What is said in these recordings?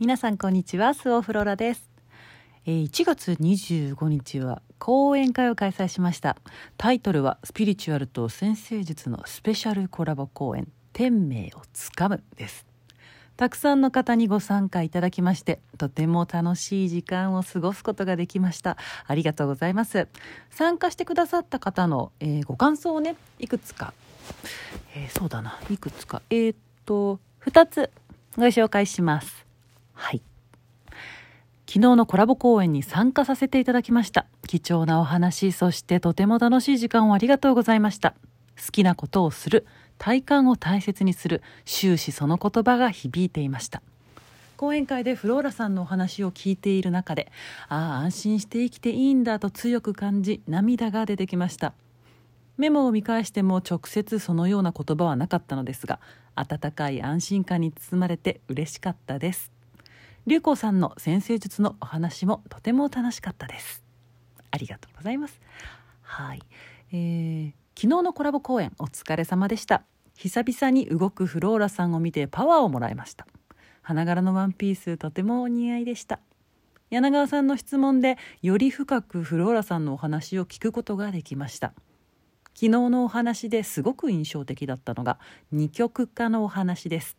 皆さんこんにちはスオフローラです、えー1月25日は講演会を開催しました。タイトルはスピリチュアルと先生術のスペシャルコラボ講演天命をつかむです。たくさんの方にご参加いただきましてとても楽しい時間を過ごすことができました。ありがとうございます。参加してくださった方の、えーご感想をねいくつか、えーそうだないくつか。えーっと2つご紹介します。はい。昨日のコラボ公演に参加させていただきました。貴重なお話そしてとても楽しい時間をありがとうございました。好きなことをする体感を大切にする終始その言葉が響いていました。講演会でフローラさんのお話を聞いている中でああ安心して生きていいんだと強く感じ涙が出てきました。メモを見返しても直接そのような言葉はなかったのですが温かい安心感に包まれて嬉しかったです。龍子さんの先生術のお話もとても楽しかったです。ありがとうございます。はい、えー昨日のコラボ公演お疲れ様でした。久々に動くフローラさんを見てパワーをもらいました。花柄のワンピースとてもお似合いでした。柳川さんの質問でより深くフローラさんのお話を聞くことができました。昨日のお話ですごく印象的だったのが二極化のお話です。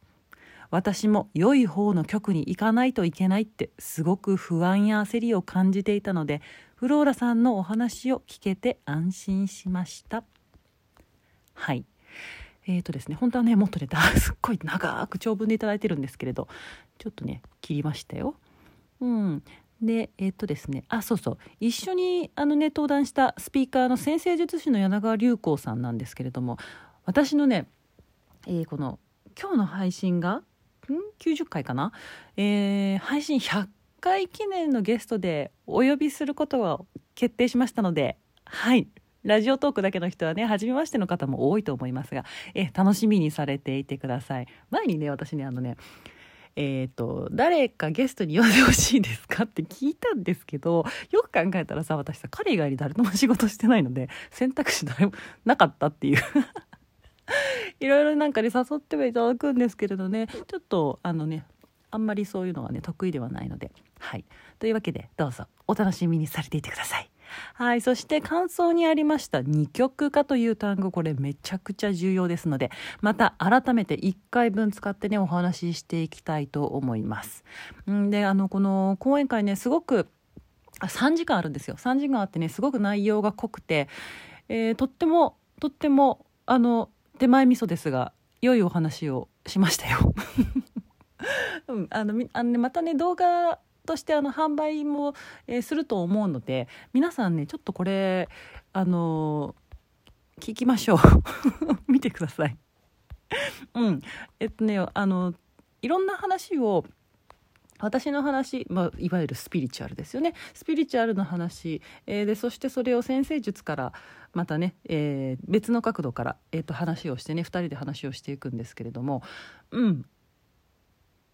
私も良い方の局に行かないといけないってすごく不安や焦りを感じていたのでフローラさんのお話を聞けて安心しました。はい。えーとですね本当はねもっとねだ すっごい長く長文でいただいてるんですけれどちょっとね切りましたよ。うん。でえっ、とですねあそうそう。一緒にあのね登壇したスピーカーの先生術師の柳川隆光さんなんですけれども私のね、えーこの今日の配信が90回かな、えー配信100回記念のゲストでお呼びすることが決定しましたのではい。ラジオトークだけの人はね初めましての方も多いと思いますがえ楽しみにされていてください。前にね私ねあのねえー、と誰かゲストに呼んでほしいですかって聞いたんですけどよく考えたらさ私さ彼以外に誰とも仕事してないので選択肢誰もなかったっていう。いろいろなんかね誘ってはいただくんですけれどねちょっとあのねあんまりそういうのはね得意ではないので。はい。というわけでどうぞお楽しみにされていてください。はい。そして感想にありました二極化という単語これめちゃくちゃ重要ですのでまた改めて1回分使ってねお話ししていきたいと思います。んであのこの講演会ねすごくあ3時間あるんですよ。3時間あってねすごく内容が濃くて、えーとってもとってもあの手前味噌ですが良いお話をしましたよ。うん、あのあのねまたね動画としてあの販売も、えーすると思うので皆さんねちょっとこれあのー聞きましょう 見てください。うん、えっとねあのいろんな話を私の話、まあ、いわゆるスピリチュアルですよね。スピリチュアルの話、えーでそしてそれを先生術からまたね、えー別の角度から、えー、と話をしてね2人で話をしていくんですけれどもうん。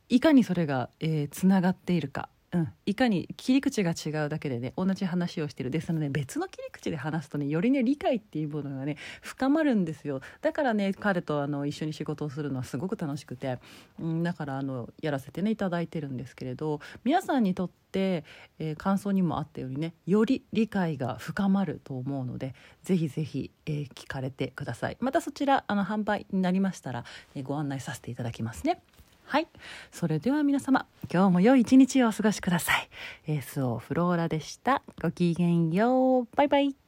いかにそれが、えーつながっているか、うん、いかに切り口が違うだけでね同じ話をしてる。ですので、別の切り口で話すとねよりね理解っていうものがね深まるんですよ。だからね彼とあの一緒に仕事をするのはすごく楽しくて、うん、だからあのやらせてねいただいてるんですけれど皆さんにとって、えー感想にもあったようにねより理解が深まると思うのでぜひぜひ、えー聞かれてください。またそちらあの販売になりましたら、えーご案内させていただきますね。はい。それでは皆様今日も良い一日をお過ごしください、えー、スオフローラでした。ごきげんよう。バイバイ。